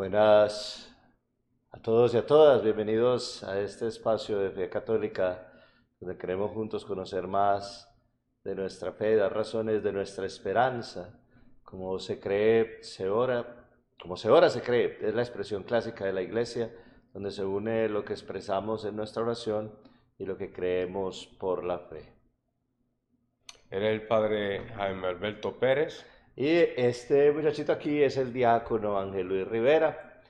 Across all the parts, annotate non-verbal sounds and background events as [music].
Buenas a todos y a todas, bienvenidos a este espacio de Fe Católica, donde queremos juntos conocer más de nuestra fe, dar razones de nuestra esperanza, como se cree, se ora, como se ora, se cree, es la expresión clásica de la Iglesia, donde se une lo que expresamos en nuestra oración y lo que creemos por la fe. Era el padre Jaime Alberto Pérez. Y este muchachito aquí es el diácono Ángel Luis Rivera.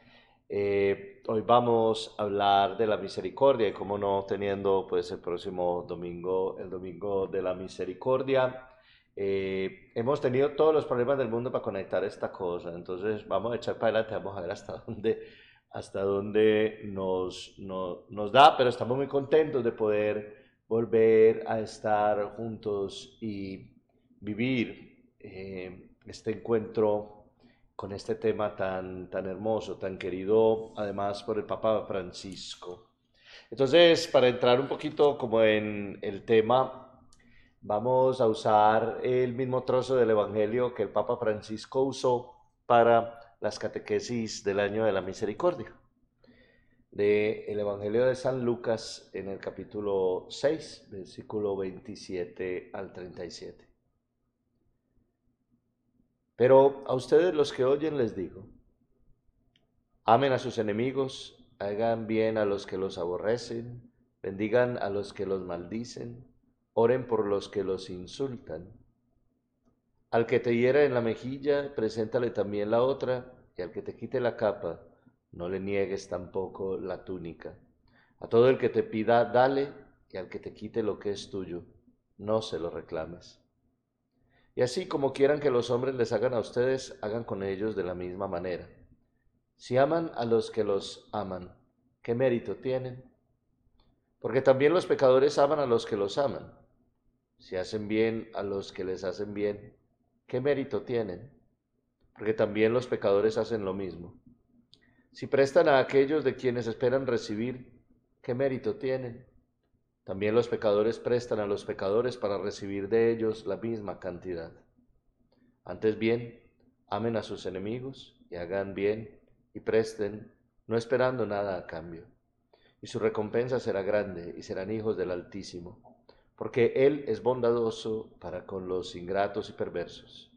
Eh, hoy vamos a hablar de la misericordia y cómo no teniendo pues el próximo domingo, el domingo de la misericordia. Eh, hemos tenido todos los problemas del mundo para conectar esta cosa, entonces vamos a echar para adelante, vamos a ver hasta [laughs] dónde, hasta dónde nos, nos da, pero estamos muy contentos de poder volver a estar juntos y vivir. Eh, este encuentro con este tema tan, tan hermoso, tan querido además por el Papa Francisco. Entonces, para entrar un poquito como en el tema, vamos a usar el mismo trozo del Evangelio que el Papa Francisco usó para las catequesis del año de la misericordia. De el Evangelio de San Lucas en el capítulo 6, versículo 27 al 37. Pero a ustedes los que oyen les digo, amen a sus enemigos, hagan bien a los que los aborrecen, bendigan a los que los maldicen, oren por los que los insultan. Al que te hiera en la mejilla, preséntale también la otra, y al que te quite la capa, no le niegues tampoco la túnica. A todo el que te pida, dale, y al que te quite lo que es tuyo, no se lo reclames. Y así como quieran que los hombres les hagan a ustedes, hagan con ellos de la misma manera. Si aman a los que los aman, ¿qué mérito tienen? Porque también los pecadores aman a los que los aman. Si hacen bien a los que les hacen bien, ¿qué mérito tienen? Porque también los pecadores hacen lo mismo. Si prestan a aquellos de quienes esperan recibir, ¿qué mérito tienen? También los pecadores prestan a los pecadores para recibir de ellos la misma cantidad. Antes bien, amen a sus enemigos y hagan bien y presten, no esperando nada a cambio. Y su recompensa será grande y serán hijos del Altísimo, porque Él es bondadoso para con los ingratos y perversos.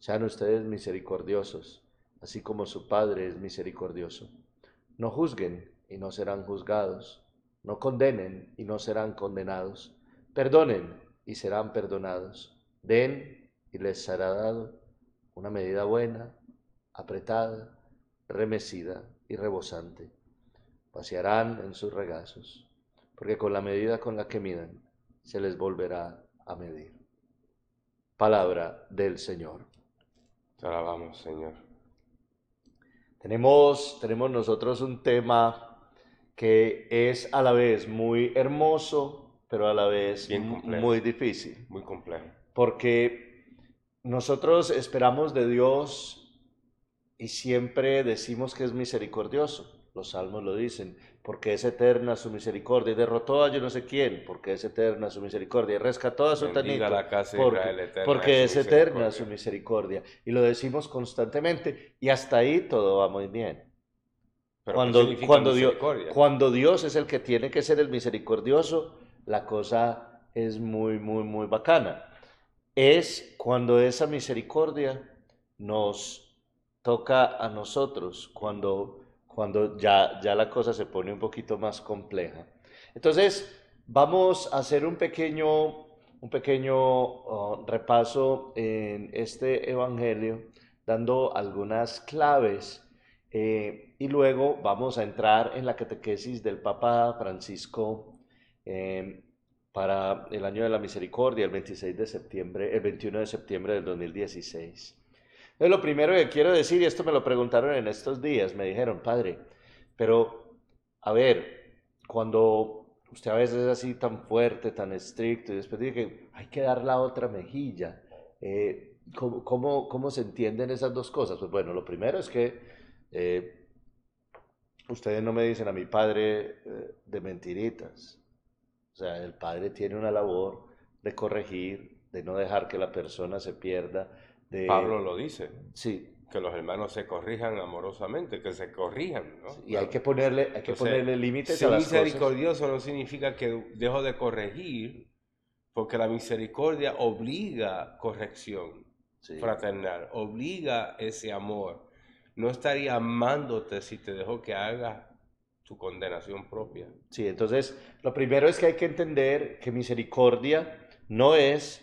Sean ustedes misericordiosos, así como su Padre es misericordioso. No juzguen y no serán juzgados no condenen y no serán condenados. Perdonen y serán perdonados. Den y les será dado una medida buena, apretada, remecida y rebosante. Pasearán en sus regazos, porque con la medida con la que midan se les volverá a medir. Palabra del Señor. Te alabamos, Señor. Tenemos, tenemos nosotros un tema que es a la vez muy hermoso, pero a la vez muy difícil. Muy complejo. Porque nosotros esperamos de Dios y siempre decimos que es misericordioso. Los salmos lo dicen, porque es eterna su misericordia. Y derrotó a yo no sé quién, porque es eterna su misericordia. Y rescató a su tanito, porque, porque es, eterna su misericordia. Y lo decimos constantemente. Y hasta ahí todo va muy bien cuando, cuando, Dios, cuando Dios es el que tiene que ser el misericordioso, la cosa es muy, muy, muy bacana. Es cuando esa misericordia nos toca a nosotros, cuando, cuando ya, ya la cosa se pone un poquito más compleja. Entonces, vamos a hacer un pequeño, un pequeño oh, repaso en este Evangelio, dando algunas claves eh, y luego vamos a entrar en la catequesis del Papa Francisco em, para el año de la misericordia, el 26 de septiembre, el 21 de septiembre del 2016. Entonces, lo primero que quiero decir, y esto me lo preguntaron en estos días, me dijeron, padre, pero a ver, cuando usted a veces es así tan fuerte, tan estricto, y después dice que hay que dar la otra mejilla, eh, ¿cómo, cómo, cómo se entienden esas dos cosas? Pues bueno, lo primero es que eh, ustedes no me dicen a mi padre eh, de mentiritas. O sea, el padre tiene una labor de corregir, de no dejar que la persona se pierda. De... Pablo lo dice. Sí. que los hermanos se corrijan amorosamente, que se corrijan, ¿no? Y hay que ponerle, hay que Entonces, ponerle límites a las cosas. misericordioso no significa que dejo de corregir, porque la misericordia obliga corrección Sí. fraternal, obliga ese amor. No estaría amándote si te dejo que hagas tu condenación propia. Sí, entonces lo primero es que hay que entender que misericordia no es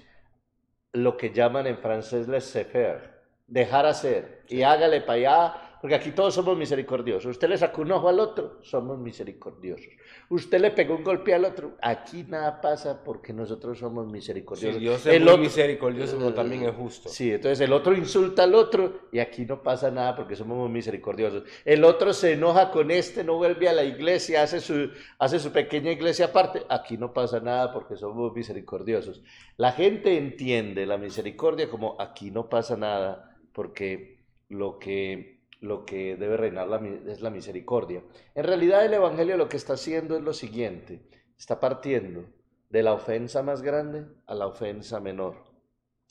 lo que llaman en francés laissez-faire, dejar hacer y hágale para allá, porque aquí todos somos misericordiosos. Usted le sacó un ojo al otro, somos misericordiosos. Usted le pegó un golpe al otro, aquí nada pasa porque nosotros somos Sí, misericordiosos. Dios es El muy otro- misericordioso, pero también es justo. Sí, entonces el otro insulta al otro y aquí no pasa nada porque somos muy misericordiosos. El otro se enoja con este, no vuelve a la iglesia, hace su, hace su pequeña iglesia aparte. Aquí no pasa nada porque somos misericordiosos. La gente entiende la misericordia como aquí no pasa nada porque lo que, lo que debe reinar es la misericordia. En realidad el Evangelio lo que está haciendo es lo siguiente, está partiendo de la ofensa más grande a la ofensa menor.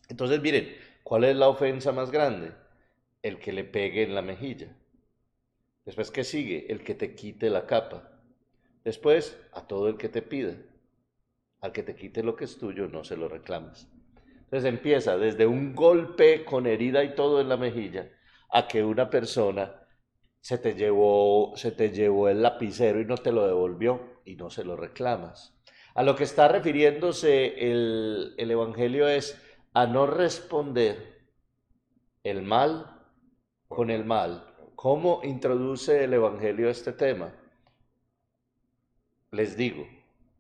Entonces, miren, ¿cuál es la ofensa más grande? El que le pegue en la mejilla. Después, ¿qué sigue? El que te quite la capa. Después, a todo el que te pida. Al que te quite lo que es tuyo, no se lo reclames. Entonces empieza desde un golpe con herida y todo en la mejilla, a que una persona se te llevó, se te llevó el lapicero y no te lo devolvió y no se lo reclamas. A lo que está refiriéndose el, el Evangelio es a no responder el mal con el mal. ¿Cómo introduce el Evangelio este tema? Les digo,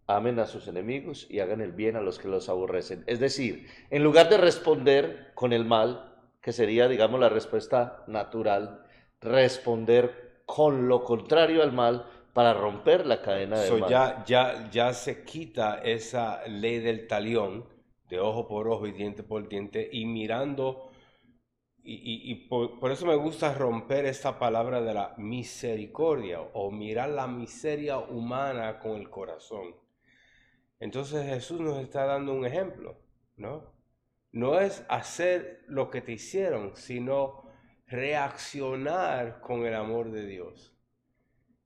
amen a sus enemigos y hagan el bien a los que los aborrecen. Es decir, en lugar de responder con el mal, que sería, digamos, la respuesta natural, responder con lo contrario al mal para romper la cadena del So, mal. ya, ya, ya se quita esa ley del talión, de ojo por ojo y diente por diente, y mirando, y, y- y por, por eso me gusta romper esta palabra de la misericordia, o mirar la miseria humana con el corazón. Entonces Jesús nos está dando un ejemplo, ¿no? No es hacer lo que te hicieron, sino reaccionar con el amor de Dios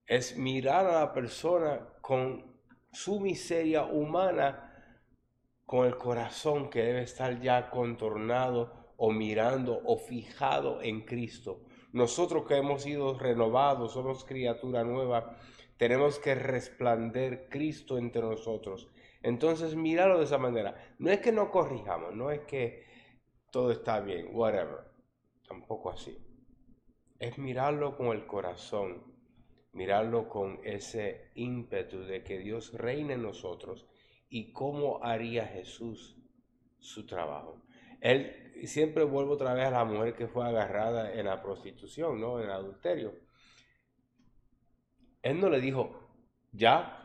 es mirar a la persona con su miseria humana, con el corazón que debe estar ya contornado o mirando o fijado en Cristo. Nosotros que hemos sido renovados, somos criatura nueva, tenemos que resplandecer Cristo entre nosotros. Entonces, míralo de esa manera. No es que no corrijamos, no es que todo está bien, whatever. Tampoco así. Es mirarlo con el corazón mirarlo con ese ímpetu de que Dios reine en nosotros y cómo haría Jesús su trabajo. Él siempre vuelvo otra vez a la mujer que fue agarrada en la prostitución, ¿no? En el adulterio. Él no le dijo, ya,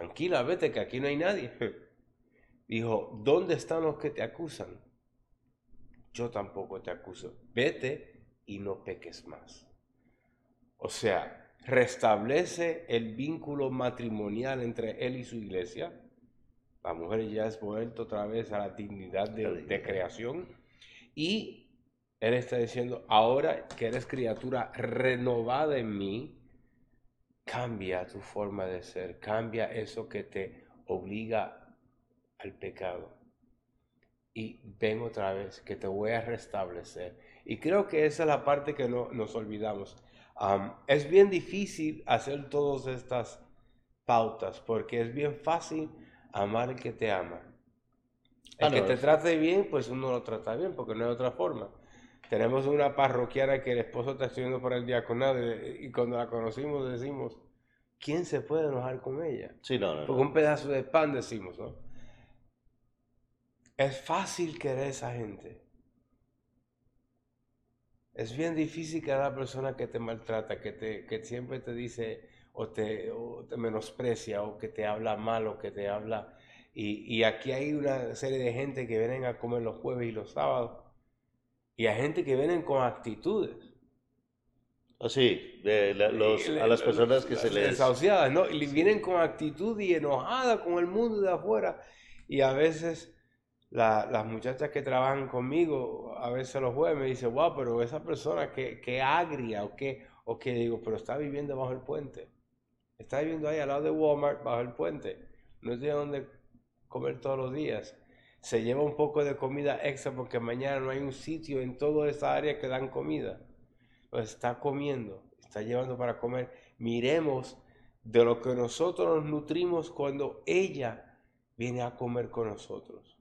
tranquila, vete, que aquí no hay nadie. [laughs] Dijo, ¿dónde están los que te acusan? Yo tampoco te acuso. Vete y no peques más. O sea, restablece el vínculo matrimonial entre él y su iglesia. La mujer ya es vuelta otra vez a la dignidad de, de creación. Y él está diciendo, ahora que eres criatura renovada en mí, cambia tu forma de ser, cambia eso que te obliga al pecado. Y ven otra vez, que te voy a restablecer. Y creo que esa es la parte que no, nos olvidamos. Um, es bien difícil hacer todas estas pautas porque es bien fácil amar al que te ama. El Ah, que te trate bien, pues uno lo trata bien porque no hay otra forma. Tenemos una parroquiana que el esposo está estudiando para el diaconado y, y cuando la conocimos decimos, ¿quién se puede enojar con ella? Sí, no, no. Porque un pedazo de pan decimos, ¿no? Es fácil querer a esa gente. Es bien difícil querer a la persona que te maltrata, que, te, que siempre te dice o te, o te menosprecia o que te habla mal o que te habla... Y, y aquí hay una serie de gente que vienen a comer los jueves y los sábados. Y hay gente que vienen con actitudes. Oh, sí, de la- los- a las personas que las se les... desahuciadas, ¿no? Y vienen con actitud y enojada con el mundo de afuera. Y a veces la- las muchachas que trabajan conmigo, a veces los jueves me dicen, wow, pero esa persona que, que agria o que, o que digo, pero está viviendo bajo el puente. Está viviendo ahí al lado de Walmart, bajo el puente. No tiene donde comer todos los días. Se lleva un poco de comida extra porque mañana no hay un sitio en toda esa área que dan comida. Pues está comiendo, está llevando para comer. Miremos de lo que nosotros nos nutrimos cuando ella viene a comer con nosotros.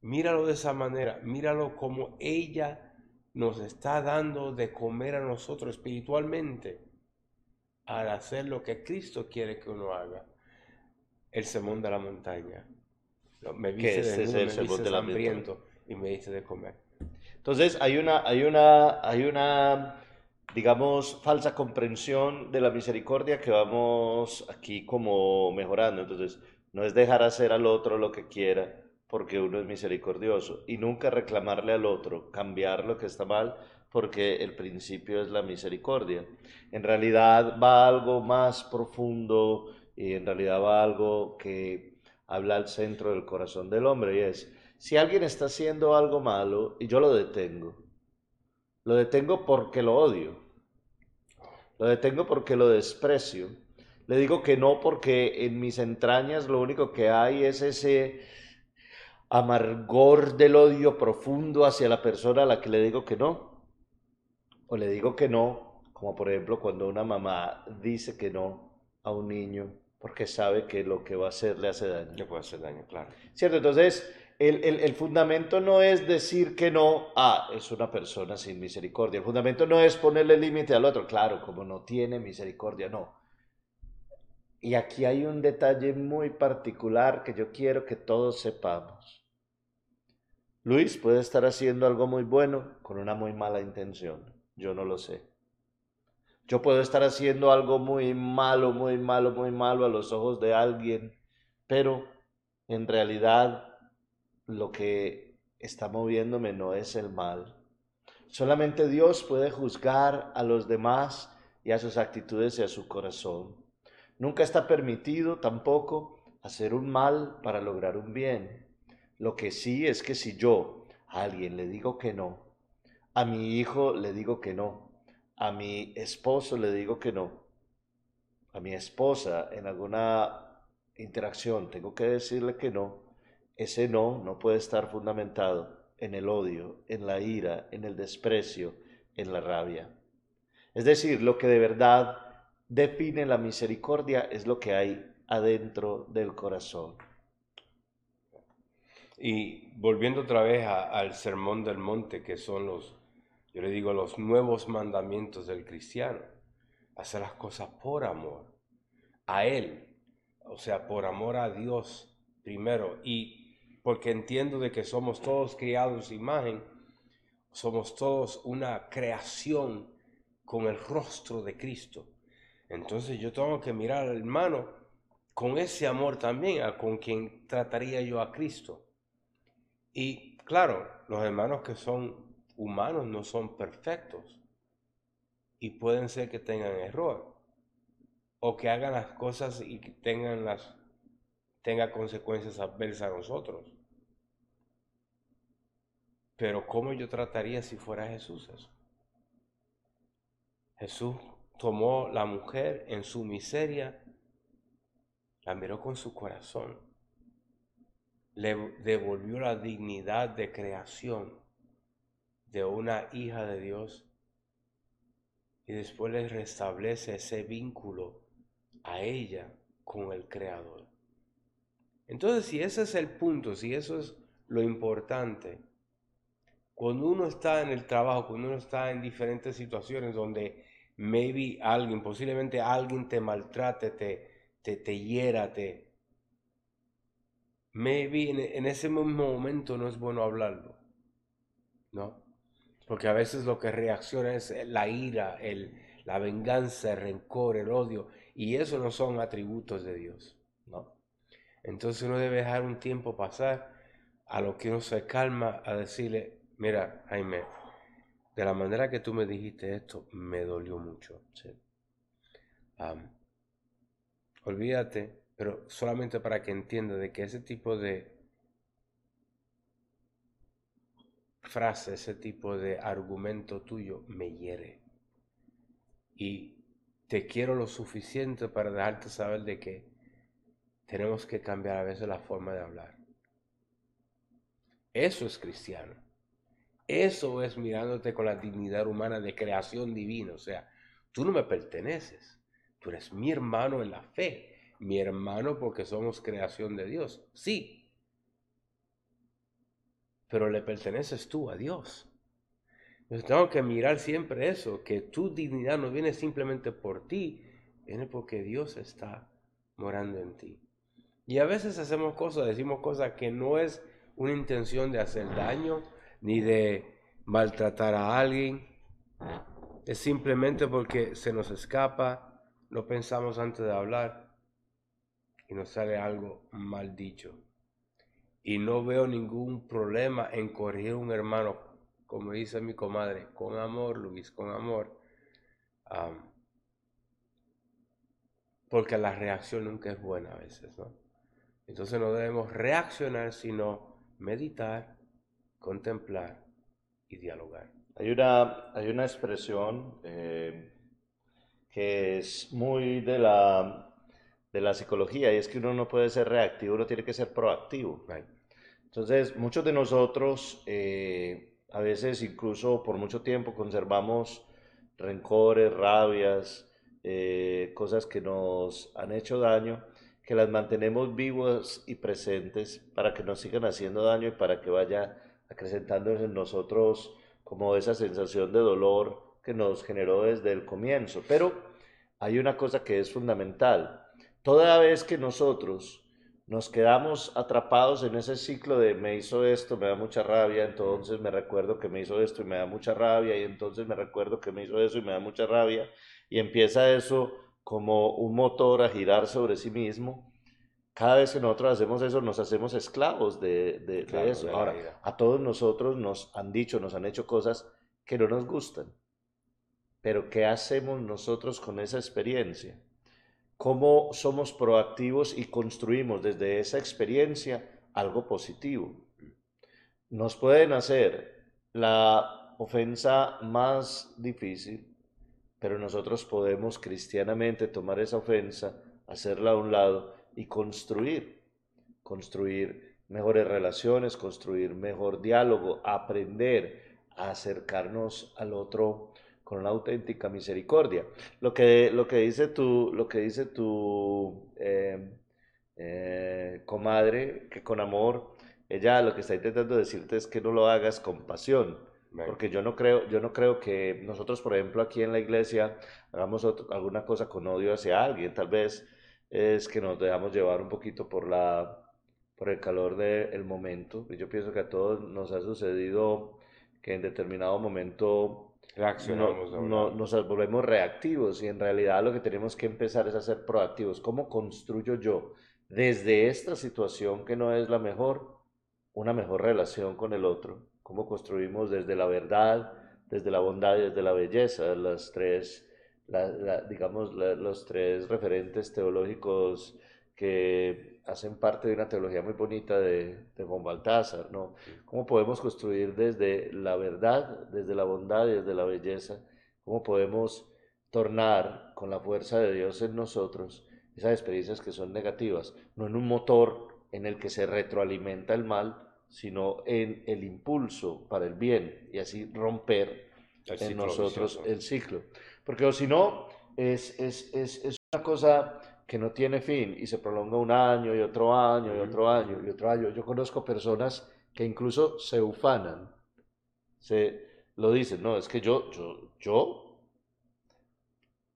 Míralo de esa manera, míralo como ella nos está dando de comer a nosotros espiritualmente al hacer lo que Cristo quiere que uno haga. El sermón de la montaña. Me Que viste este es el me de hambriento y me diste de comer. Entonces hay una, hay una, hay una, digamos, falsa comprensión de la misericordia que vamos aquí como mejorando. Entonces, no es dejar hacer al otro lo que quiera porque uno es misericordioso y nunca reclamarle al otro, cambiar lo que está mal porque el principio es la misericordia. En realidad va algo más profundo y en realidad va algo que habla al centro del corazón del hombre y es, si alguien está haciendo algo malo y yo lo detengo, lo detengo porque lo odio, lo detengo porque lo desprecio, le digo que no porque en mis entrañas lo único que hay es ese amargor del odio profundo hacia la persona a la que le digo que no, o le digo que no, como por ejemplo cuando una mamá dice que no a un niño porque sabe que lo que va a hacer le hace daño. Le puede hacer daño, claro. ¿Cierto? Entonces, el, el- el fundamento no es decir que no, ah, es una persona sin misericordia. El fundamento no es ponerle límite al otro, claro, como no tiene misericordia, no. Y aquí hay un detalle muy particular que yo quiero que todos sepamos. Luis puede estar haciendo algo muy bueno con una muy mala intención. Yo no lo sé. Yo puedo estar haciendo algo muy malo, muy malo, muy malo a los ojos de alguien, pero en realidad lo que está moviéndome no es el mal. Solamente Dios puede juzgar a los demás y a sus actitudes y a su corazón. Nunca está permitido tampoco hacer un mal para lograr un bien. Lo que sí es que si yo a alguien le digo que no, a mi hijo le digo que no, a mi esposo le digo que no, a mi esposa en alguna interacción tengo que decirle que no, ese no no puede estar fundamentado en el odio, en la ira, en el desprecio, en la rabia. Es decir, lo que de verdad define la misericordia es lo que hay adentro del corazón. Y volviendo otra vez a- al sermón del monte, que son los, yo le digo, los nuevos mandamientos del cristiano. Hacer las cosas por amor a Él, o sea, por amor a Dios primero. Y porque entiendo de que somos todos criados imagen, somos todos una creación con el rostro de Cristo. Entonces yo tengo que mirar al hermano con ese amor también, a con quien trataría yo a Cristo. Y claro, los hermanos que son humanos no son perfectos y pueden ser que tengan error o que hagan las cosas y que tengan las tenga consecuencias adversas a nosotros. Pero ¿cómo yo trataría si fuera Jesús eso? Jesús tomó la mujer en su miseria, la miró con su corazón, le devolvió la dignidad de creación de una hija de Dios y después le restablece ese vínculo a ella con el Creador. Entonces, si ese es el punto, si eso es lo importante, cuando uno está en el trabajo, cuando uno está en diferentes situaciones donde maybe alguien, posiblemente alguien te maltrate, te, te, te hiera, te... Maybe en, en ese momento no es bueno hablarlo, ¿no? Porque a veces lo que reacciona es la ira, el, la venganza, el rencor, el odio, y eso no son atributos de Dios, ¿no? Entonces uno debe dejar un tiempo pasar a lo que uno se calma a decirle, mira, Jaime, de la manera que tú me dijiste esto, me dolió mucho. Olvídate, pero solamente para que entienda de que ese tipo de, frase, ese tipo de argumento tuyo me hiere. Y te quiero lo suficiente para dejarte saber de que tenemos que cambiar a veces la forma de hablar. Eso es cristiano. Eso es mirándote con la dignidad humana de creación divina. O sea, tú no me perteneces. Tú eres mi hermano en la fe. Mi hermano porque somos creación de Dios. Sí. Pero le perteneces tú a Dios. Entonces tengo que mirar siempre eso, que tu dignidad no viene simplemente por ti, viene porque Dios está morando en ti. Y a veces hacemos cosas, decimos cosas que no es una intención de hacer daño ni de maltratar a alguien. Es simplemente porque se nos escapa, no pensamos antes de hablar y nos sale algo mal dicho. Y no veo ningún problema en corregir a un hermano, como dice mi comadre, con amor, Luis, con amor. porque la reacción nunca es buena a veces, ¿no? Entonces no debemos reaccionar, sino meditar, contemplar y dialogar. Hay una, hay una expresión eh, que es muy de la, de la psicología y es que uno no puede ser reactivo, uno tiene que ser proactivo. Entonces, muchos de nosotros eh, a veces incluso por mucho tiempo conservamos rencores, rabias, eh, cosas que nos han hecho daño que las mantenemos vivos y presentes para que nos sigan haciendo daño y para que vaya acrecentándose en nosotros como esa sensación de dolor que nos generó desde el comienzo. Pero hay una cosa que es fundamental. Toda vez que nosotros nos quedamos atrapados en ese ciclo de me hizo esto, me da mucha rabia, entonces me recuerdo que me hizo esto y me da mucha rabia, y entonces me recuerdo que me hizo eso y me da mucha rabia, y empieza eso como un motor a girar sobre sí mismo. Cada vez que nosotros hacemos eso, nos hacemos esclavos de, de, eso. Ahora, a todos nosotros nos han dicho, nos han hecho cosas que no nos gustan. Pero ¿qué hacemos nosotros con esa experiencia? ¿Cómo somos proactivos y construimos desde esa experiencia algo positivo? Nos pueden hacer la ofensa más difícil, pero nosotros podemos cristianamente tomar esa ofensa, hacerla a un lado y construir, construir mejores relaciones, construir mejor diálogo, aprender a acercarnos al otro con una auténtica misericordia. Lo que, lo que dice tu, lo que dice tu eh, eh, comadre, que con amor, ella lo que está intentando decirte es que no lo hagas con pasión porque yo no creo, yo no creo que nosotros, por ejemplo, aquí en la iglesia hagamos alguna cosa con odio hacia alguien. Tal vez es que nos dejamos llevar un poquito por la por el calor del momento. Yo pienso que a todos nos ha sucedido que en determinado momento Reaccionamos no, nos volvemos reactivos y en realidad lo que tenemos que empezar es a ser proactivos. ¿Cómo construyo yo desde esta situación que no es la mejor, una mejor relación con el otro? cómo construimos desde la verdad, desde la bondad y desde la belleza, las tres, digamos, los tres referentes teológicos que hacen parte de una teología muy bonita de, de von Baltasar, ¿no? ¿Cómo podemos construir desde la verdad, desde la bondad y desde la belleza? ¿Cómo podemos tornar con la fuerza de Dios en nosotros esas experiencias que son negativas, no en un motor en el que se retroalimenta el mal, sino en el impulso para el bien y así romper en nosotros el ciclo. Porque si no, es, es, es, es, una cosa que no tiene fin y se prolonga un año y otro año y otro año y otro año. Yo conozco personas que incluso se ufanan, se lo dicen, no, es que yo, yo, yo,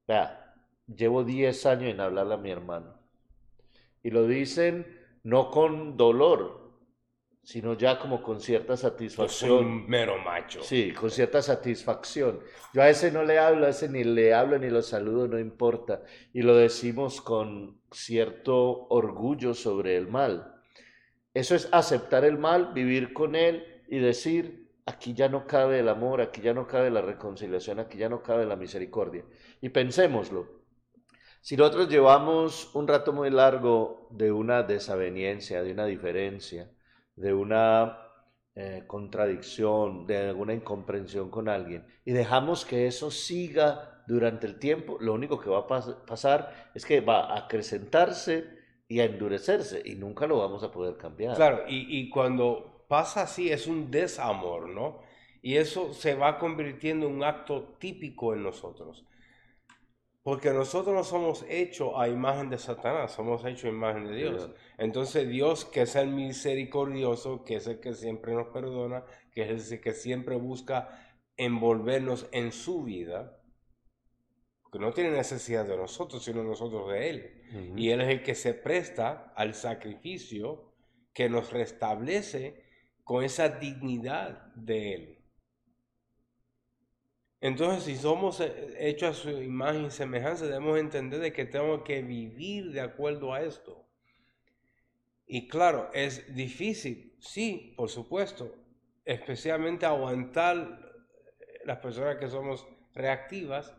vea, llevo 10 años en hablarle a mi hermano. Y lo dicen no con dolor, sino ya como con cierta satisfacción. Yo un mero macho. Sí, con cierta satisfacción. Yo a ese no le hablo, a ese ni le hablo ni lo saludo, no importa. Y lo decimos con cierto orgullo sobre el mal. Eso es aceptar el mal, vivir con él y decir, aquí ya no cabe el amor, aquí ya no cabe la reconciliación, aquí ya no cabe la misericordia. Y pensémoslo. Si nosotros llevamos un rato muy largo de una desaveniencia, de una diferencia, de una eh, contradicción, de alguna incomprensión con alguien, y dejamos que eso siga durante el tiempo, lo único que va a pasar es que va a acrecentarse y a endurecerse y nunca lo vamos a poder cambiar. Claro, y, y cuando pasa así es un desamor, ¿no? Y eso se va convirtiendo en un acto típico en nosotros. Porque nosotros no somos hechos a imagen de Satanás, somos hechos a imagen de Dios. Entonces Dios, que es el misericordioso, que es el que siempre nos perdona, que es el que siempre busca envolvernos en su vida, que no tiene necesidad de nosotros, sino nosotros de Él. Y Él es el que se presta al sacrificio que nos restablece con esa dignidad de Él. Entonces, si somos eh, hechos a su imagen y semejanza, debemos entender de que tenemos que vivir de acuerdo a esto. Y claro, es difícil, sí, por supuesto, especialmente aguantar las personas que somos reactivas,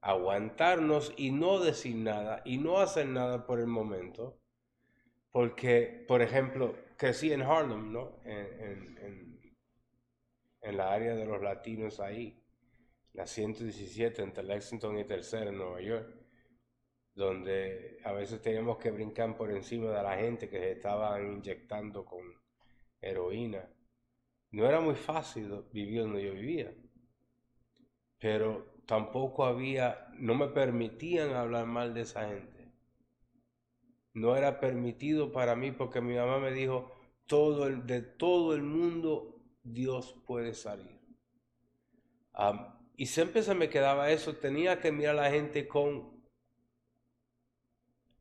aguantarnos y no decir nada y no hacer nada por el momento. Porque, por ejemplo, crecí en Harlem, ¿no? En, en la área de los latinos ahí la 117 entre Lexington y Tercera en Nueva York, donde a veces teníamos que brincar por encima de la gente que se estaban inyectando con heroína. No era muy fácil vivir donde yo vivía, pero tampoco había, no me permitían hablar mal de esa gente. No era permitido para mí porque mi mamá me dijo, todo el, de todo el mundo Dios puede salir. Y siempre se me quedaba eso, tenía que mirar a la gente con...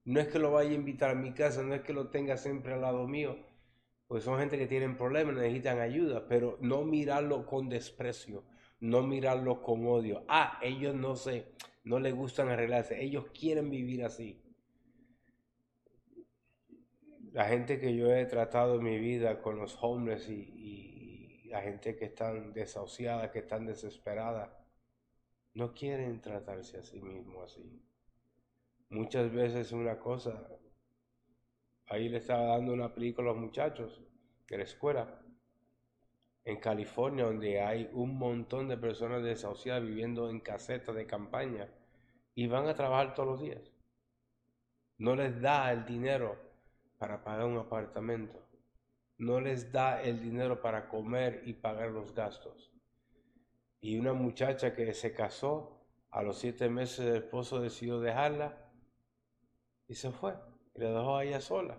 No es que lo vaya a invitar a mi casa, no es que lo tenga siempre al lado mío, pues son gente que tienen problemas, necesitan ayuda, pero no mirarlo con desprecio, no mirarlo con odio. Ah, ellos no sé, no les gustan arreglarse, ellos quieren vivir así. La gente que yo he tratado en mi vida con los homeless y, y la gente que están desahuciada, que están desesperada, no quieren tratarse a sí mismo así. Muchas veces una cosa, ahí le estaba dando una película a los muchachos de la escuela, en California, donde hay un montón de personas desahuciadas viviendo en casetas de campaña y van a trabajar todos los días. No les da el dinero para pagar un apartamento. No les da el dinero para comer y pagar los gastos. Y una muchacha que se casó, a los siete meses el esposo decidió dejarla y se fue. Y la dejó a ella sola.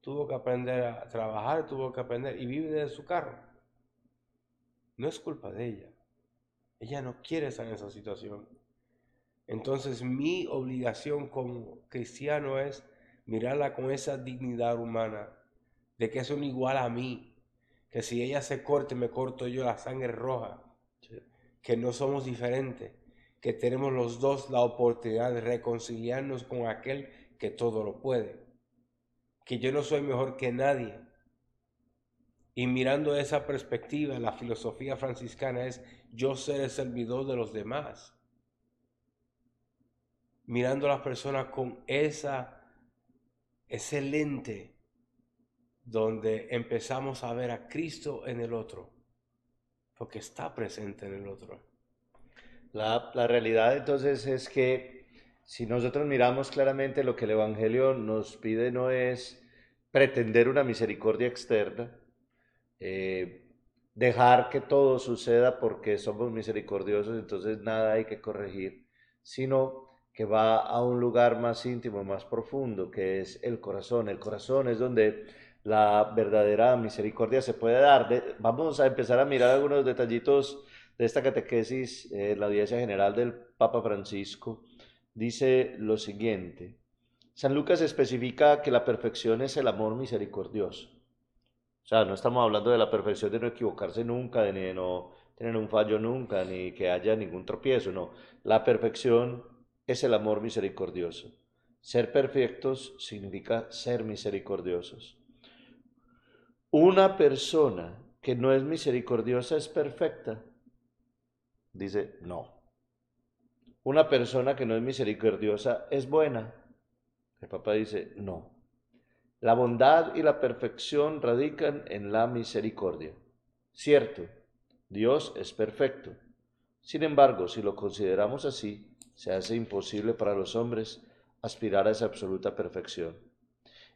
Tuvo que aprender a trabajar, tuvo que aprender y vive de su carro. No es culpa de ella. Ella no quiere estar en esa situación. Entonces mi obligación como cristiano es mirarla con esa dignidad humana, de que son igual a mí, que si ella se corte, me corto yo la sangre roja, que no somos diferentes, que tenemos los dos la oportunidad de reconciliarnos con aquel que todo lo puede, que yo no soy mejor que nadie. Y mirando esa perspectiva, la filosofía franciscana es yo ser el servidor de los demás. Mirando a las personas con esa, ese lente donde empezamos a ver a Cristo en el otro que está presente en el otro. La, la realidad entonces es que si nosotros miramos claramente lo que el Evangelio nos pide no es pretender una misericordia externa, eh, dejar que todo suceda porque somos misericordiosos, entonces nada hay que corregir, sino que va a un lugar más íntimo, más profundo, que es el corazón. El corazón es donde la verdadera misericordia se puede dar. vamos a empezar a mirar algunos detallitos de esta catequesis en la audiencia general del Papa Francisco. Dice lo siguiente. San Lucas especifica que la perfección es el amor misericordioso. O sea, no estamos hablando de la perfección de no equivocarse nunca, de no tener un fallo nunca, ni que haya ningún tropiezo, no. La perfección es el amor misericordioso. Ser perfectos significa ser misericordiosos. Una persona que no es misericordiosa es perfecta. Dice, no. Una persona que no es misericordiosa es buena. El papá dice, no. La bondad y la perfección radican en la misericordia. Cierto, Dios es perfecto. Sin embargo, si lo consideramos así, se hace imposible para los hombres aspirar a esa absoluta perfección.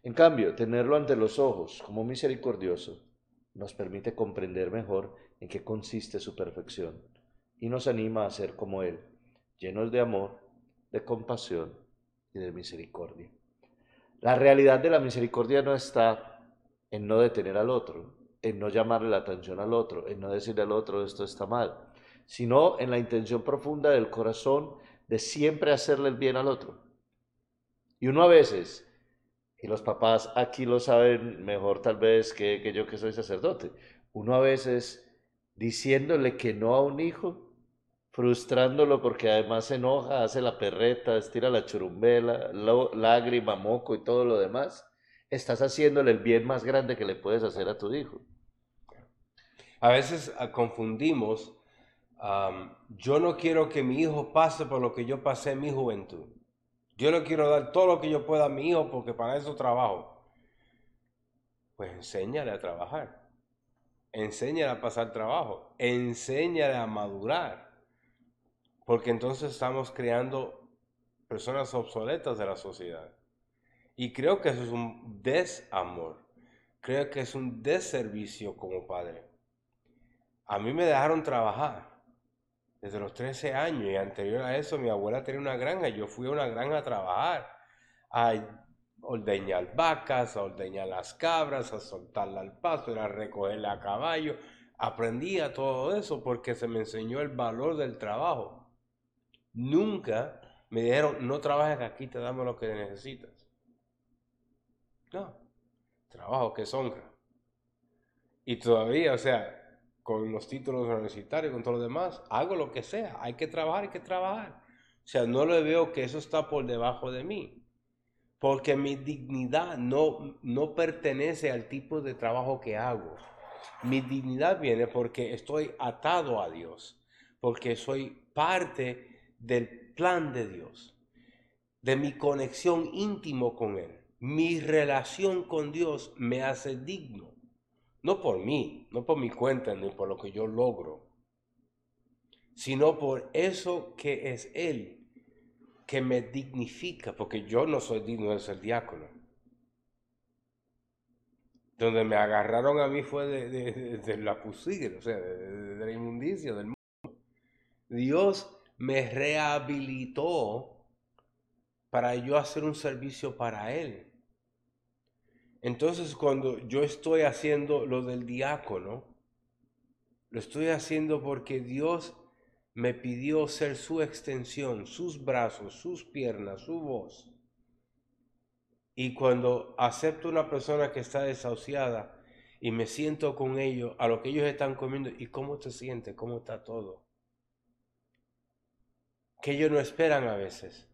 En cambio, tenerlo ante los ojos como misericordioso nos permite comprender mejor en qué consiste su perfección y nos anima a ser como Él, llenos de amor, de compasión y de misericordia. La realidad de la misericordia no está en no detener al otro, en no llamarle la atención al otro, en no decirle al otro esto está mal, sino en la intención profunda del corazón de siempre hacerle el bien al otro. Y uno a veces, y los papás aquí lo saben mejor tal vez que, yo que soy sacerdote, uno a veces diciéndole que no a un hijo, frustrándolo porque además se enoja, hace la perreta, estira la churumbela, lágrima, moco y todo lo demás, estás haciéndole el bien más grande que le puedes hacer a tu hijo. A veces ah, confundimos, yo no quiero que mi hijo pase por lo que yo pasé en mi juventud. Yo le quiero dar todo lo que yo pueda a mi hijo porque para eso trabajo. Pues enséñale a trabajar. Enséñale a pasar trabajo. Enséñale a madurar porque entonces estamos creando personas obsoletas de la sociedad. Y creo que eso es un desamor. Creo que es un deservicio como padre. A mí me dejaron trabajar desde los 13 años y anterior a eso mi abuela tenía una granja. Yo fui a una granja a trabajar, a ordeñar vacas, a ordeñar las cabras, a soltarla al paso, a recogerla a caballo. Aprendí a todo eso porque se me enseñó el valor del trabajo. Nunca me dijeron, no trabajes aquí, te damos lo que necesitas. No, trabajo que es honra. Y todavía, o sea, con los títulos universitarios, con todo lo demás, hago lo que sea. Hay que trabajar, hay que trabajar. O sea, no le veo que eso está por debajo de mí. Porque mi dignidad no, no pertenece al tipo de trabajo que hago. Mi dignidad viene porque estoy atado a Dios. Porque soy parte del plan de Dios, de mi conexión íntimo con Él. Mi relación con Dios me hace digno, no por mí, no por mi cuenta ni por lo que yo logro, sino por eso que es Él que me dignifica, porque yo no soy digno de ser diácono. Donde me agarraron a mí fue de, la pusigre, o sea, de, la inmundicia del mundo. Dios me rehabilitó para yo hacer un servicio para Él. Entonces cuando yo estoy haciendo lo del diácono, lo estoy haciendo porque Dios me pidió ser su extensión, sus brazos, sus piernas, su voz. Y cuando acepto una persona que está desahuciada y me siento con ellos, a lo que ellos están comiendo, ¿y cómo te sientes? ¿Cómo está todo? que ellos no esperan a veces.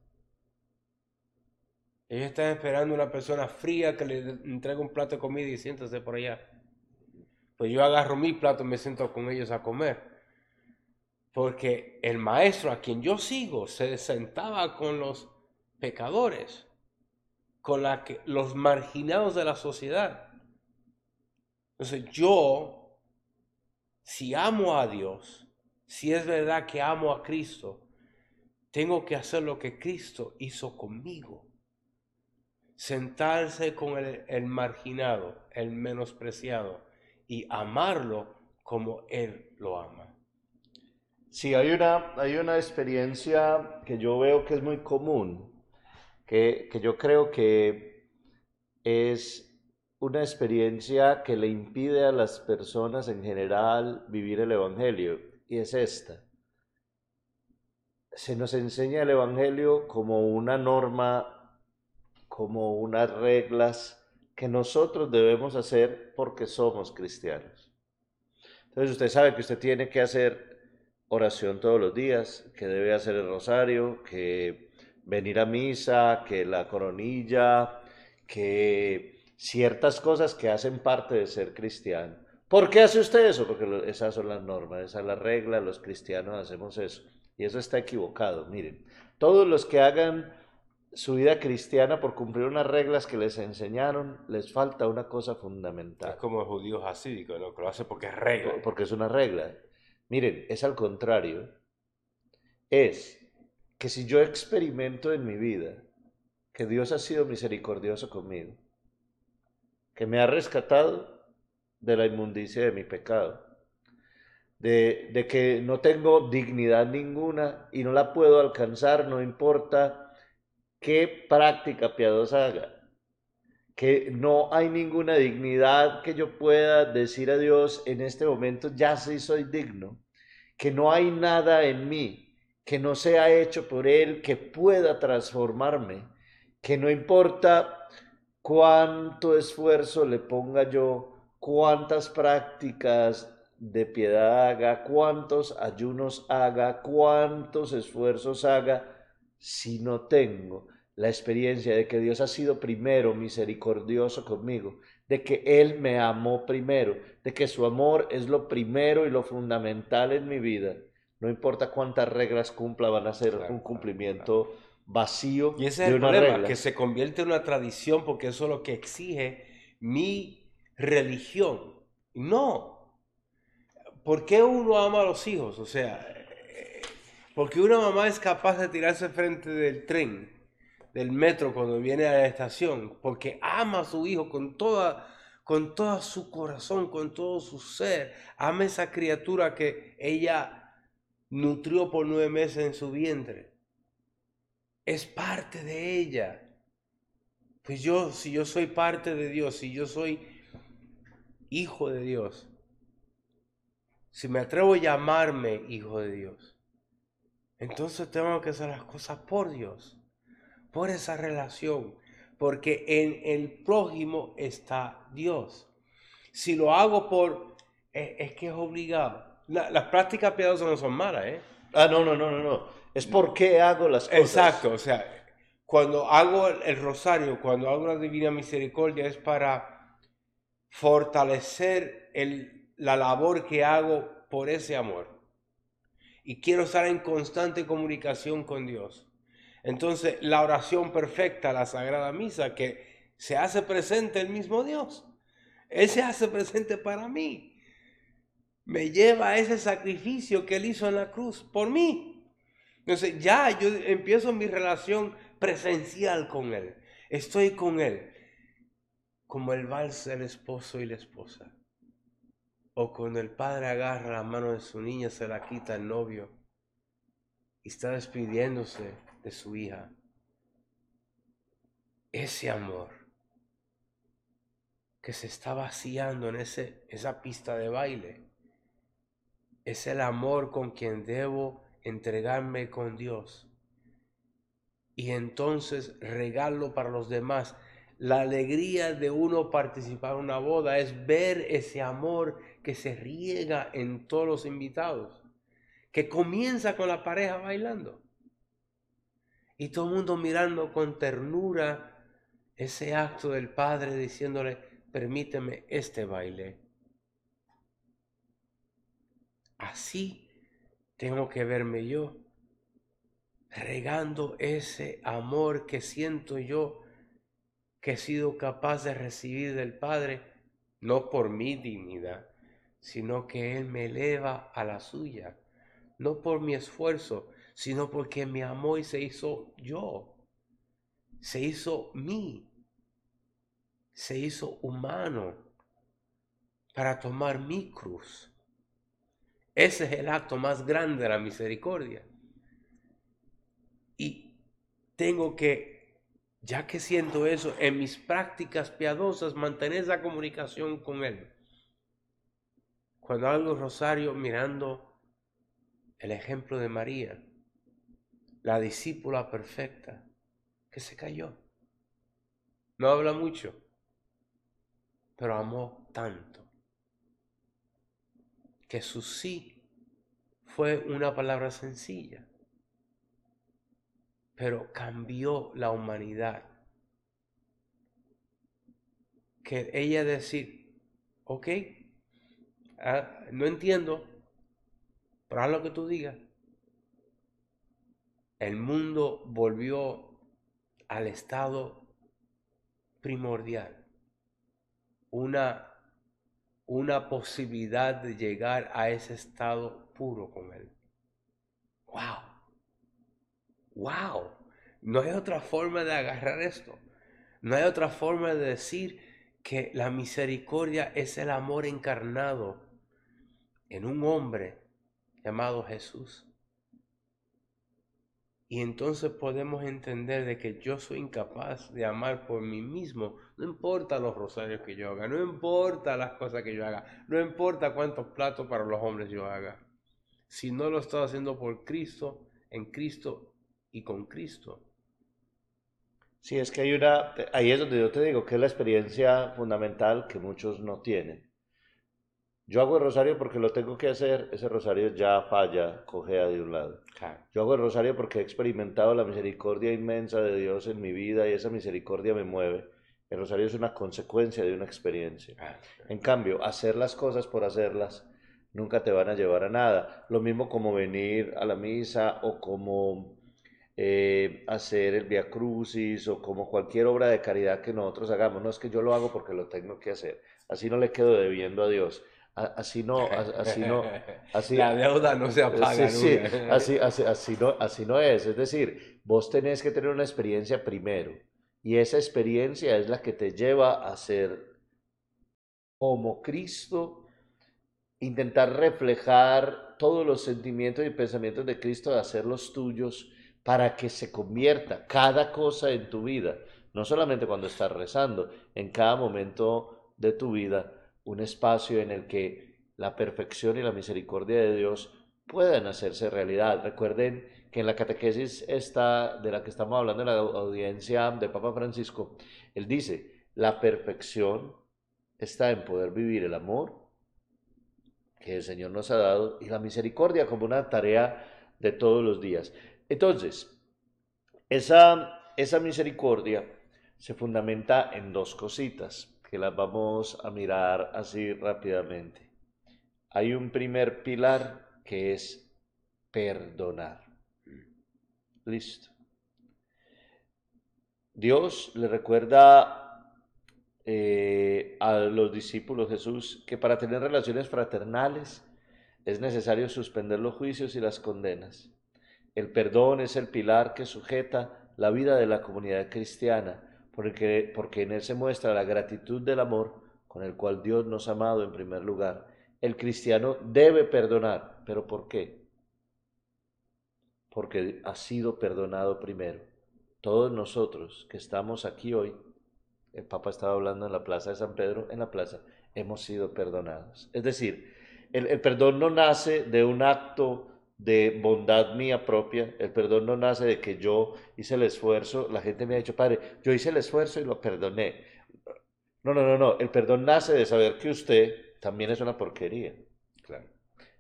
Ellos están esperando una persona fría que le entregue un plato de comida y siéntase por allá. Pues yo agarro mi plato y me siento con ellos a comer. Porque el maestro a quien yo sigo se sentaba con los pecadores, con la que, los marginados de la sociedad. Entonces yo, si amo a Dios, si es verdad que amo a Cristo, tengo que hacer lo que Cristo hizo conmigo. Sentarse con el, marginado, el menospreciado, y amarlo como Él lo ama. Sí, hay una, hay una experiencia que yo veo que es muy común, que, que yo creo que es una experiencia que le impide a las personas en general vivir el Evangelio, y es esta se nos enseña el Evangelio como una norma, como unas reglas que nosotros debemos hacer porque somos cristianos. Entonces usted sabe que usted tiene que hacer oración todos los días, que debe hacer el rosario, que venir a misa, que la coronilla, que ciertas cosas que hacen parte de ser cristiano. ¿Por qué hace usted eso? Porque esas son las normas, esas son las reglas, los cristianos hacemos eso. Y eso está equivocado. Miren, todos los que hagan su vida cristiana por cumplir unas reglas que les enseñaron, les falta una cosa Es fundamental. como el judío hasídico, ¿no? Que lo hace porque es regla. por- Porque es una regla. Miren, es al contrario. Es que si yo experimento en mi vida que Dios ha sido misericordioso conmigo, que me ha rescatado de la inmundicia de mi pecado, de, de que no tengo dignidad ninguna y no la puedo alcanzar, no importa qué práctica piadosa haga, que no hay ninguna dignidad que yo pueda decir a Dios en este momento, ya sí soy digno, que no hay nada en mí que no sea hecho por Él que pueda transformarme, que no importa cuánto esfuerzo le ponga yo, cuántas prácticas de piedad haga, cuántos ayunos haga, cuántos esfuerzos haga, si no tengo la experiencia de que Dios ha sido primero misericordioso conmigo, de que Él me amó primero, de que su amor es lo primero y lo fundamental en mi vida. No importa cuántas reglas cumpla, van a ser Claro, un claro, cumplimiento vacío Y ese de es el una problema, regla. que se convierte en una tradición porque eso es lo que exige mi religión. No. ¿Por qué uno ama a los hijos? O sea, porque una mamá es capaz de tirarse frente del tren, del metro cuando viene a la estación, porque ama a su hijo con toda con todo su corazón, con todo su ser. Ama esa criatura que ella nutrió por nueve meses en su vientre es parte de ella. Pues yo, si yo soy parte de Dios, si yo soy hijo de Dios, si me atrevo a llamarme hijo de Dios, entonces tengo que hacer las cosas por Dios, por esa relación, porque en el prójimo está Dios. Si lo hago por, es, es que es obligado. La- las prácticas piadosas no son malas, ¿eh? Ah, no, no, no, no, no. Es por qué hago las cosas. Exacto, o sea, cuando hago el, el rosario, cuando hago la Divina Misericordia es para fortalecer el- la labor que hago por ese amor. Y quiero estar en constante comunicación con Dios. Entonces, la oración perfecta, la Sagrada Misa, que se hace presente el mismo Dios. Él se hace presente para mí. Me lleva a ese sacrificio que Él hizo en la cruz por mí. Entonces ya yo empiezo mi relación presencial con Él. Estoy con Él. Como el vals del esposo y la esposa. O cuando el padre agarra la mano de su niña, se la quita el novio y está despidiéndose de su hija. Ese amor que se está vaciando en ese, esa pista de baile es el amor con quien debo entregarme con Dios. Y entonces regalo para los demás. La alegría de uno participar en una boda es ver ese amor que se riega en todos los invitados, que comienza con la pareja bailando. Y todo el mundo mirando con ternura ese acto del padre diciéndole, permíteme este baile. Así tengo que verme yo, regando ese amor que siento yo, que he sido capaz de recibir del Padre, no por mi dignidad, sino que Él me eleva a la suya, no por mi esfuerzo, sino porque me amó y se hizo yo, se hizo mí, se hizo humano para tomar mi cruz. Ese es el acto más grande de la misericordia. Y tengo que, ya que siento eso, en mis prácticas piadosas, mantener esa comunicación con Él. Cuando hago rosario mirando el ejemplo de María, la discípula perfecta, que se cayó. No habla mucho, pero amó tanto que su sí fue una palabra sencilla, pero cambió la humanidad. Que ella decir, ok, ah, no entiendo, pero haz lo que tú digas. El mundo volvió al estado primordial, una, una posibilidad de llegar a ese estado puro con Él. ¡Wow! ¡Wow! No hay otra forma de agarrar esto. No hay otra forma de decir que la misericordia es el amor encarnado en un hombre llamado Jesús. Y entonces podemos entender de que yo soy incapaz de amar por mí mismo. No importa los rosarios que yo haga, no importa las cosas que yo haga, no importa cuántos platos para los hombres yo haga. Si no lo estoy haciendo por Cristo, en Cristo y con Cristo. Sí, es que hay una, ahí es donde yo te digo que es la experiencia fundamental que muchos no tienen. Yo hago el rosario porque lo tengo que hacer, ese rosario ya falla, cojea de un lado. Yo hago el rosario porque he experimentado la misericordia inmensa de Dios en mi vida y esa misericordia me mueve. El rosario es una consecuencia de una experiencia. En cambio, hacer las cosas por hacerlas nunca te van a llevar a nada. Lo mismo como venir a la misa o como eh, hacer el Via Crucis o como cualquier obra de caridad que nosotros hagamos. No es que yo lo hago porque lo tengo que hacer. Así no le quedo debiendo a Dios. Así no, [laughs] así no, así, la deuda no se apaga. Sí, así, así, así, no, así no es. Es decir, vos tenés que tener una experiencia primero y esa experiencia es la que te lleva a ser como Cristo, intentar reflejar todos los sentimientos y pensamientos de Cristo, de hacerlos tuyos para que se convierta cada cosa en tu vida, no solamente cuando estás rezando, en cada momento de tu vida un espacio en el que la perfección y la misericordia de Dios puedan hacerse realidad. Recuerden que en la catequesis esta de la que estamos hablando en la audiencia de Papa Francisco, él dice, la perfección está en poder vivir el amor que el Señor nos ha dado y la misericordia como una tarea de todos los días. Entonces, esa, esa misericordia se fundamenta en dos cositas que las vamos a mirar así rápidamente. Hay un primer pilar que es perdonar. Listo. Dios le recuerda eh, a los discípulos Jesús que para tener relaciones fraternales es necesario suspender los juicios y las condenas. El perdón es el pilar que sujeta la vida de la comunidad cristiana porque, porque en él se muestra la gratitud del amor con el cual Dios nos ha amado en primer lugar. El cristiano debe perdonar, pero ¿por qué? Porque ha sido perdonado primero. Todos nosotros que estamos aquí hoy, el Papa estaba hablando en la plaza de San Pedro, en la plaza, hemos sido perdonados. Es decir, el, el perdón no nace de un acto de bondad mía propia. El perdón no nace de que yo hice el esfuerzo. La gente me ha dicho, padre, yo hice el esfuerzo y lo perdoné. No, no, no, no. El perdón nace de saber que usted también es una porquería. Claro.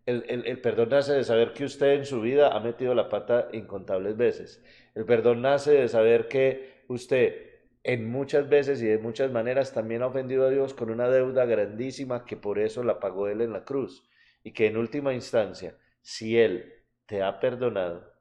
El, el, el, perdón nace de saber que usted en su vida ha metido la pata incontables veces. El perdón nace de saber que usted en muchas veces y de muchas maneras también ha ofendido a Dios con una deuda grandísima que por eso la pagó Él en la cruz. Y que en última instancia si Él te ha perdonado,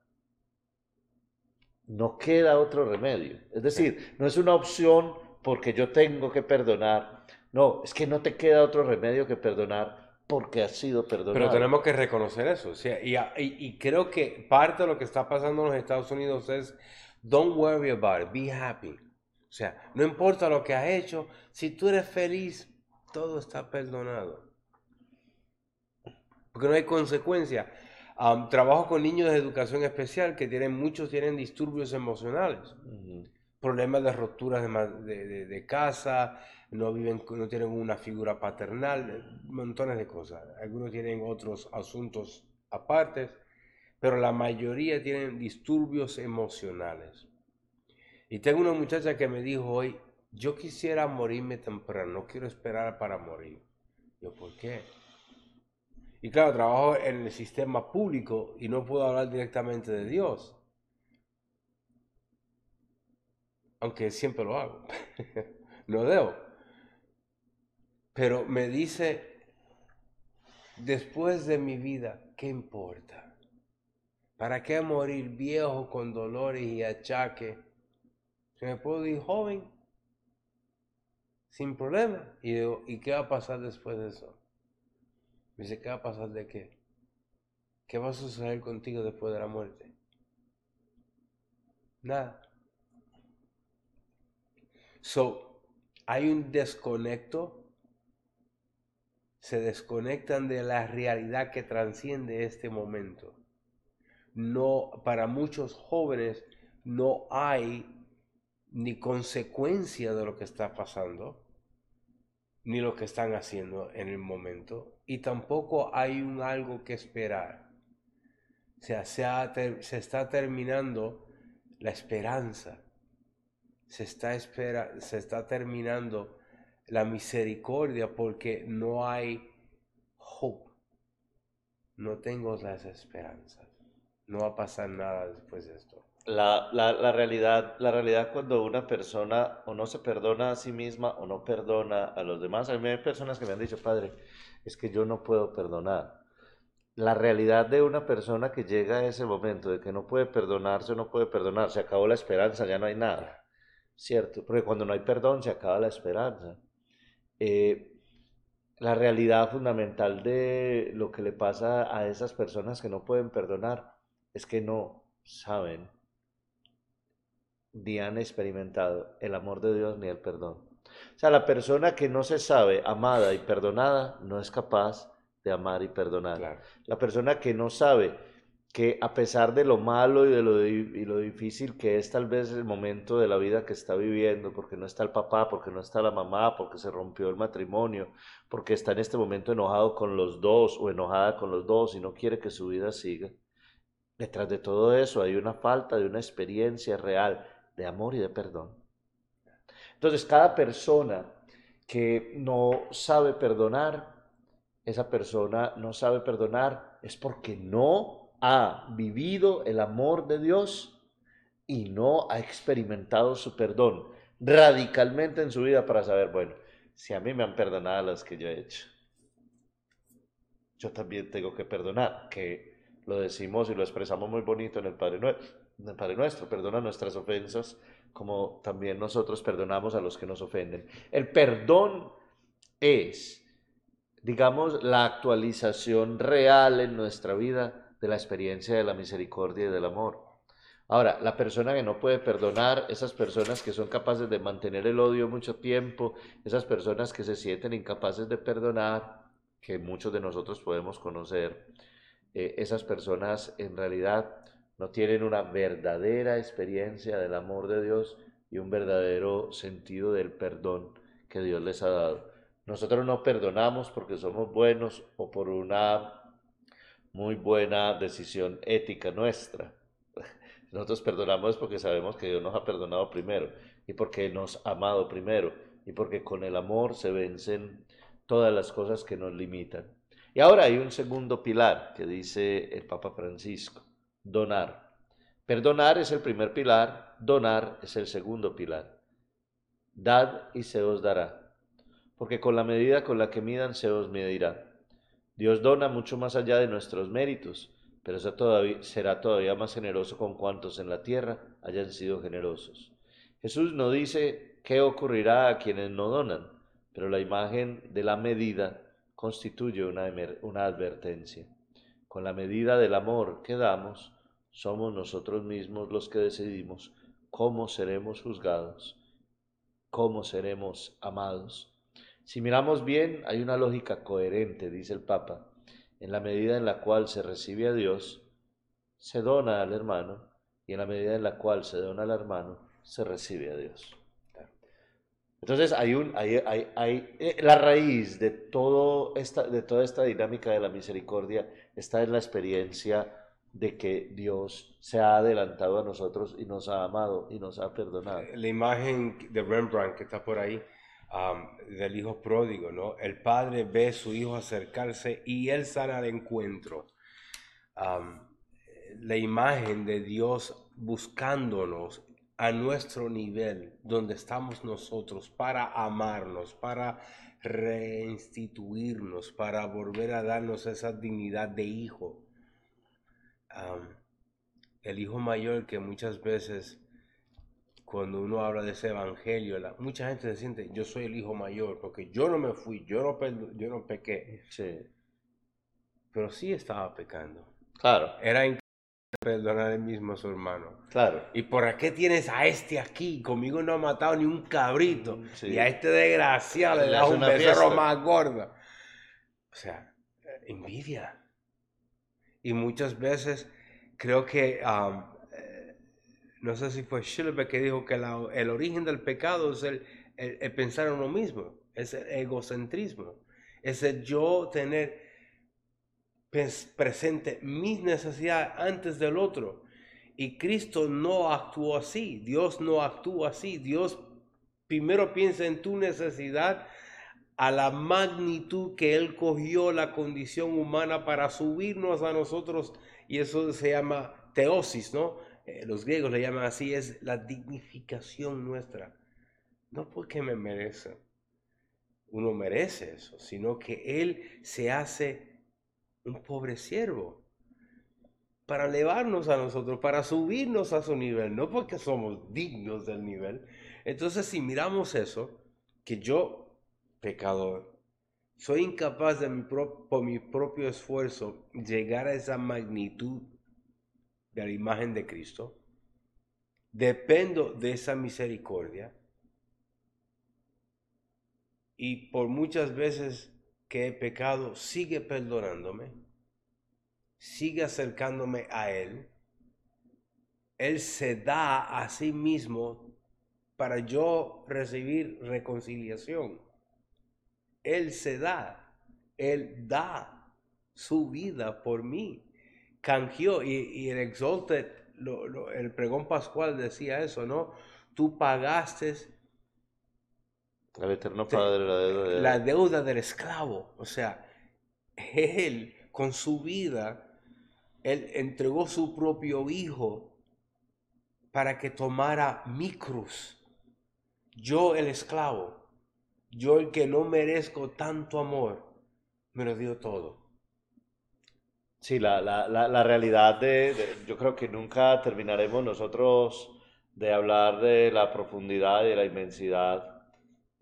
no queda otro remedio. Es decir, no es una opción porque yo tengo que perdonar. No, es que no te queda otro remedio que perdonar porque has sido perdonado. Pero tenemos que reconocer eso. y, y, creo que parte de lo que está pasando en los Estados Unidos es, don't worry about it, be happy. O sea, no importa lo que has hecho, si tú eres feliz, todo está perdonado porque no hay consecuencia. trabajo con niños de educación especial que tienen, muchos tienen disturbios emocionales, problemas de rupturas de, de, casa, no, viven, no tienen una figura paternal, montones de cosas. Algunos tienen otros asuntos aparte, pero la mayoría tienen disturbios emocionales. Y tengo una muchacha que me dijo hoy, yo quisiera morirme temprano, no quiero esperar para morir. Yo, ¿por qué? Y claro, trabajo en el sistema público y no puedo hablar directamente de Dios. Aunque siempre lo hago. [laughs] no debo. Pero me dice, después de mi vida, ¿qué importa? ¿Para qué morir viejo con dolores y achaque? Se me puedo ir joven, sin problema. Y digo, ¿y qué va a pasar después de eso? Me dice, ¿qué va a pasar de qué? ¿Qué va a suceder contigo después de la muerte? Nada. So, hay un desconecto. Se desconectan de la realidad que transciende este momento. No, para muchos jóvenes no hay ni consecuencia de lo que está pasando, ni lo que están haciendo en el momento, y tampoco hay un algo que esperar. O sea, se, se está terminando la esperanza, se está terminando la misericordia porque no hay hope, no tengo las esperanzas, no va a pasar nada después de esto. La, la, realidad, la realidad cuando una persona o no se perdona a sí misma o no perdona a los demás, a mí hay personas que me han dicho, padre, es que yo no puedo perdonar. La realidad de una persona que llega a ese momento de que no puede perdonarse o no puede perdonar, se acabó la esperanza, ya no hay nada, ¿cierto? Porque cuando no hay perdón se acaba la esperanza. Eh, la realidad fundamental de lo que le pasa a esas personas que no pueden perdonar es que no saben ni han experimentado el amor de Dios ni el perdón. O sea, la persona que no se sabe amada y perdonada no es capaz de amar y perdonar. La persona que no sabe que a pesar de lo malo y de lo, y lo difícil que es tal vez el momento de la vida que está viviendo, porque no está el papá, porque no está la mamá, porque se rompió el matrimonio, porque está en este momento enojado con los dos o enojada con los dos y no quiere que su vida siga. Detrás de todo eso hay una falta de una experiencia real de amor y de perdón. Entonces, cada persona que no sabe perdonar, esa persona no sabe perdonar es porque no ha vivido el amor de Dios y no ha experimentado su perdón radicalmente en su vida para saber, bueno, si a mí me han perdonado las que yo he hecho, yo también tengo que perdonar, que lo decimos y lo expresamos muy bonito en el Padre Nuestro Padre nuestro, perdona nuestras ofensas como también nosotros perdonamos a los que nos ofenden. El perdón es, digamos, la actualización real en nuestra vida de la experiencia de la misericordia y del amor. Ahora, la persona que no puede perdonar, esas personas que son capaces de mantener el odio mucho tiempo, esas personas que se sienten incapaces de perdonar, que muchos de nosotros podemos conocer, eh, esas personas en realidad no tienen una verdadera experiencia del amor de Dios y un verdadero sentido del perdón que Dios les ha dado. Nosotros no perdonamos porque somos buenos o por una muy buena decisión ética nuestra. [laughs] Nosotros perdonamos porque sabemos que Dios nos ha perdonado primero y porque nos ha amado primero y porque con el amor se vencen todas las cosas que nos limitan. Y ahora hay un segundo pilar que dice el Papa Francisco donar. Perdonar es el primer pilar, donar es el segundo pilar. Dad y se os dará, porque con la medida con la que midan se os medirá. Dios dona mucho más allá de nuestros méritos, pero será todavía más generoso con cuantos en la tierra hayan sido generosos. Jesús no dice qué ocurrirá a quienes no donan, pero la imagen de la medida constituye una, una advertencia. Con la medida del amor que damos, somos nosotros mismos los que decidimos cómo seremos juzgados, cómo seremos amados. Si miramos bien, hay una lógica coherente, dice el Papa, en la medida en la cual se recibe a Dios, se dona al hermano, y en la medida en la cual se dona al hermano, se recibe a Dios. Entonces hay un, hay, hay, eh, la raíz de, todo esta, de toda esta dinámica de la misericordia está en la experiencia de que Dios se ha adelantado a nosotros y nos ha amado y nos ha perdonado. La imagen de Rembrandt que está por ahí, del hijo pródigo, ¿no? El padre ve a su hijo acercarse y él sale al encuentro. la imagen de Dios buscándonos a nuestro nivel, donde estamos nosotros, para amarnos, para reinstituirnos, para volver a darnos esa dignidad de hijo. el hijo mayor que muchas veces cuando uno habla de ese evangelio, la- mucha gente se siente, yo soy el hijo mayor, porque yo no me fui, yo no, yo no pequé, Sí, pero sí estaba pecando. claro, Era perdonar el mismo a su hermano. claro. ¿Y por qué tienes a este aquí? Conmigo no ha matado ni un cabrito. Mm, sí. Y a este desgraciado le das un becerro más gorda. O sea, envidia. Y muchas veces creo que, um, eh, no sé si fue Schillerbeck que dijo que la- el origen del pecado es el, el- el pensar en uno mismo, es el egocentrismo, es el yo tener presente mis necesidades antes del otro. Y Cristo no actuó así, Dios no actúa así, Dios primero piensa en tu necesidad a la magnitud que Él cogió la condición humana para subirnos a nosotros y eso se llama teosis, ¿no? Eh, los griegos le llaman así, es la dignificación nuestra. No porque me merece, uno merece eso, sino que Él se hace un pobre siervo para elevarnos a nosotros, para subirnos a su nivel, no porque somos dignos del nivel. Entonces, si miramos eso, que yo, pecador, soy incapaz de mi por mi propio esfuerzo llegar a esa magnitud de la imagen de Cristo, dependo de esa misericordia y por muchas veces que he pecado, sigue perdonándome, sigue acercándome a Él. Él se da a sí mismo para yo recibir reconciliación. Él se da, Él da su vida por mí. Canjeó y, y el Exalted, el pregón pascual decía eso, ¿no? Tú pagaste El eterno Te- Padre, la deuda de la deuda del esclavo. O sea, él con su vida, él entregó su propio hijo para que tomara mi cruz. Yo el esclavo, yo el que no merezco tanto amor, me lo dio todo. Sí, la, la, la, la realidad de, de- yo creo que nunca terminaremos nosotros de hablar de la profundidad y de la inmensidad,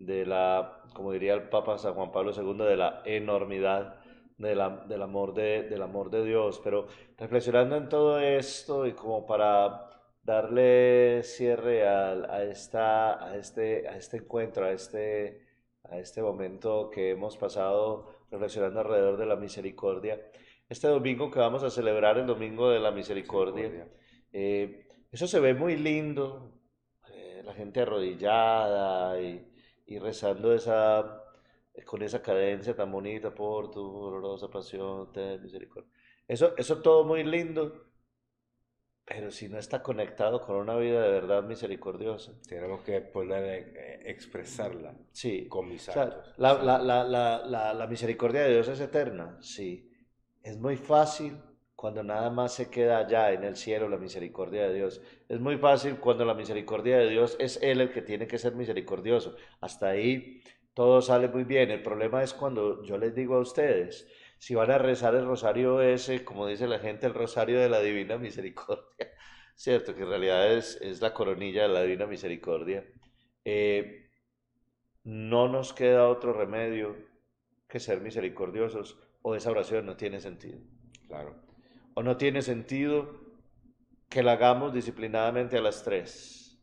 de la, como diría el Papa San Juan Pablo II, de la enormidad de la- del amor de, del amor de Dios. Pero reflexionando en todo esto y como para darle cierre al- a, esta, a, este, a este encuentro, a este, a este momento que hemos pasado reflexionando alrededor de la misericordia. Este domingo que vamos a celebrar, el Domingo de la Misericordia, eh, eso se ve muy lindo, eh, la gente arrodillada y, y rezando esa, con esa cadencia tan bonita, por tu dolorosa pasión, ten misericordia. Eso, eso todo muy lindo, pero si no está conectado con una vida de verdad misericordiosa, Tenemos que poner, eh, expresarla sí. con mis actos. la, la, la, la misericordia de Dios es eterna, sí. Es muy fácil cuando nada más se queda allá en el cielo la misericordia de Dios. Es muy fácil cuando la misericordia de Dios es Él el que tiene que ser misericordioso. Hasta ahí todo sale muy bien. El problema es cuando yo les digo a ustedes, si van a rezar el rosario ese, como dice la gente, el rosario de la divina misericordia, [laughs] cierto, que en realidad es, es la coronilla de la divina misericordia. Eh, no nos queda otro remedio que ser misericordiosos o esa oración no tiene sentido. Claro. No tiene sentido que la hagamos disciplinadamente a las tres.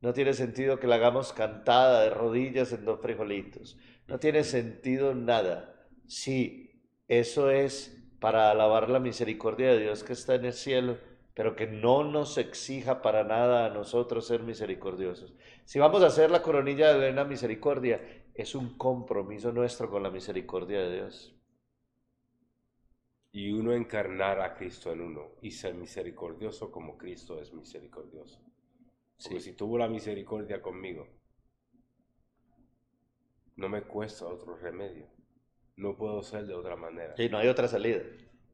No tiene sentido que la hagamos cantada de rodillas en dos frijolitos. No tiene sentido nada. Sí, eso es para alabar la misericordia de Dios que está en el cielo, pero que no nos exija para nada a nosotros ser misericordiosos. Si vamos a hacer la coronilla de la misericordia, es un compromiso nuestro con la misericordia de Dios. Y uno encarnar a Cristo en uno y ser misericordioso como Cristo es misericordioso. Porque Sí. si tuvo la misericordia conmigo, no me cuesta otro remedio. No puedo ser de otra manera. Y no hay otra salida.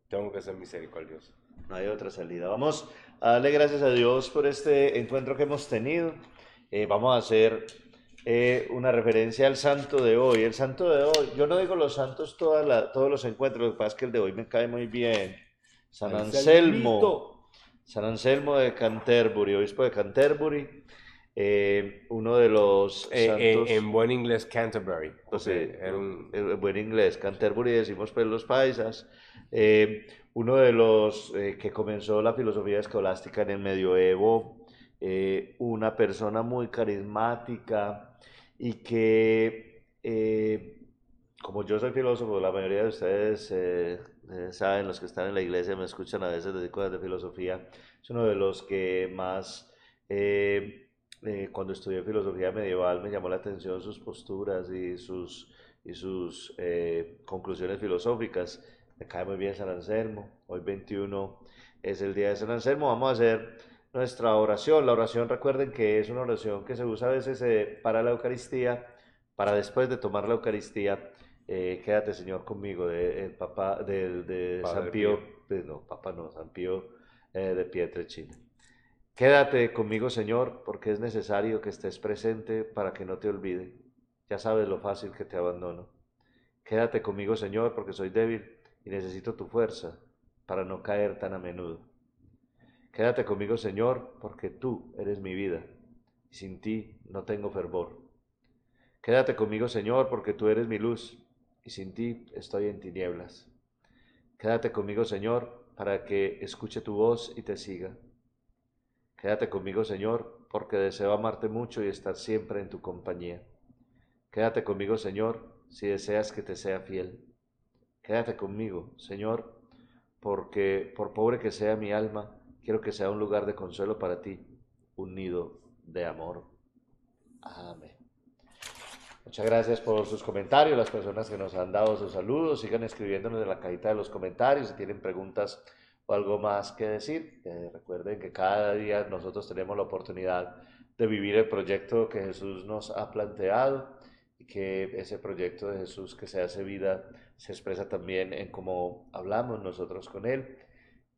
Tengo que ser misericordioso. No hay otra salida. Vamos a darle gracias a Dios por este encuentro que hemos tenido. Eh, vamos a hacer eh, una referencia al santo de hoy. El santo de hoy, yo no digo los santos toda la- todos los encuentros, lo que pasa es que el de hoy me cae muy bien. San Anselmo, San Anselmo de Canterbury, obispo de Canterbury. Eh, uno de los Eh, eh, santos... en buen inglés, Canterbury. era un- en buen inglés, Canterbury decimos pues los paisas, eh, uno de los eh, que comenzó la filosofía escolástica en el medioevo, eh, una persona muy carismática y que, eh, como yo soy filósofo, la mayoría de ustedes eh, eh, saben, los que están en la iglesia me escuchan a veces decir cosas de filosofía, es uno de los que más... eh, eh, cuando estudié filosofía medieval me llamó la atención sus posturas y sus, y sus conclusiones filosóficas. Me cae muy bien San Anselmo. Hoy 21 es el día de San Anselmo. Vamos a hacer nuestra oración. La oración, recuerden que es una oración que se usa a veces eh, para la Eucaristía, para después de tomar la Eucaristía. eh, quédate, Señor, conmigo, de, el de, de Padre San Pío, de- no, Papa no, San Pío eh, de Pietrelcina. Quédate conmigo, Señor, porque es necesario que estés presente para que no te olvide. Ya sabes lo fácil que te abandono. Quédate conmigo, Señor, porque soy débil y necesito tu fuerza para no caer tan a menudo. Quédate conmigo, Señor, porque tú eres mi vida y sin ti no tengo fervor. Quédate conmigo, Señor, porque tú eres mi luz y sin ti estoy en tinieblas. Quédate conmigo, Señor, para que escuche tu voz y te siga. Quédate conmigo, Señor, porque deseo amarte mucho y estar siempre en tu compañía. Quédate conmigo, Señor, si deseas que te sea fiel. Quédate conmigo, Señor, porque por pobre que sea mi alma, quiero que sea un lugar de consuelo para ti, un nido de amor. Amén. Muchas gracias por sus comentarios, las personas que nos han dado sus saludos, sigan escribiéndonos en la cajita de los comentarios si tienen preguntas o algo más que decir. Eh, recuerden que cada día nosotros tenemos la oportunidad de vivir el proyecto que Jesús nos ha planteado y que ese proyecto de Jesús que se hace vida se expresa también en cómo hablamos nosotros con Él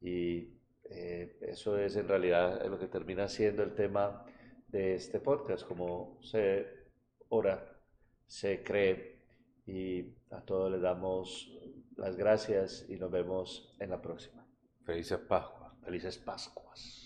y eh, eso es en realidad lo que termina siendo el tema de este podcast, como se ora, se cree y a todos les damos las gracias y nos vemos en la próxima. Felices Pascuas. Felices Pascuas.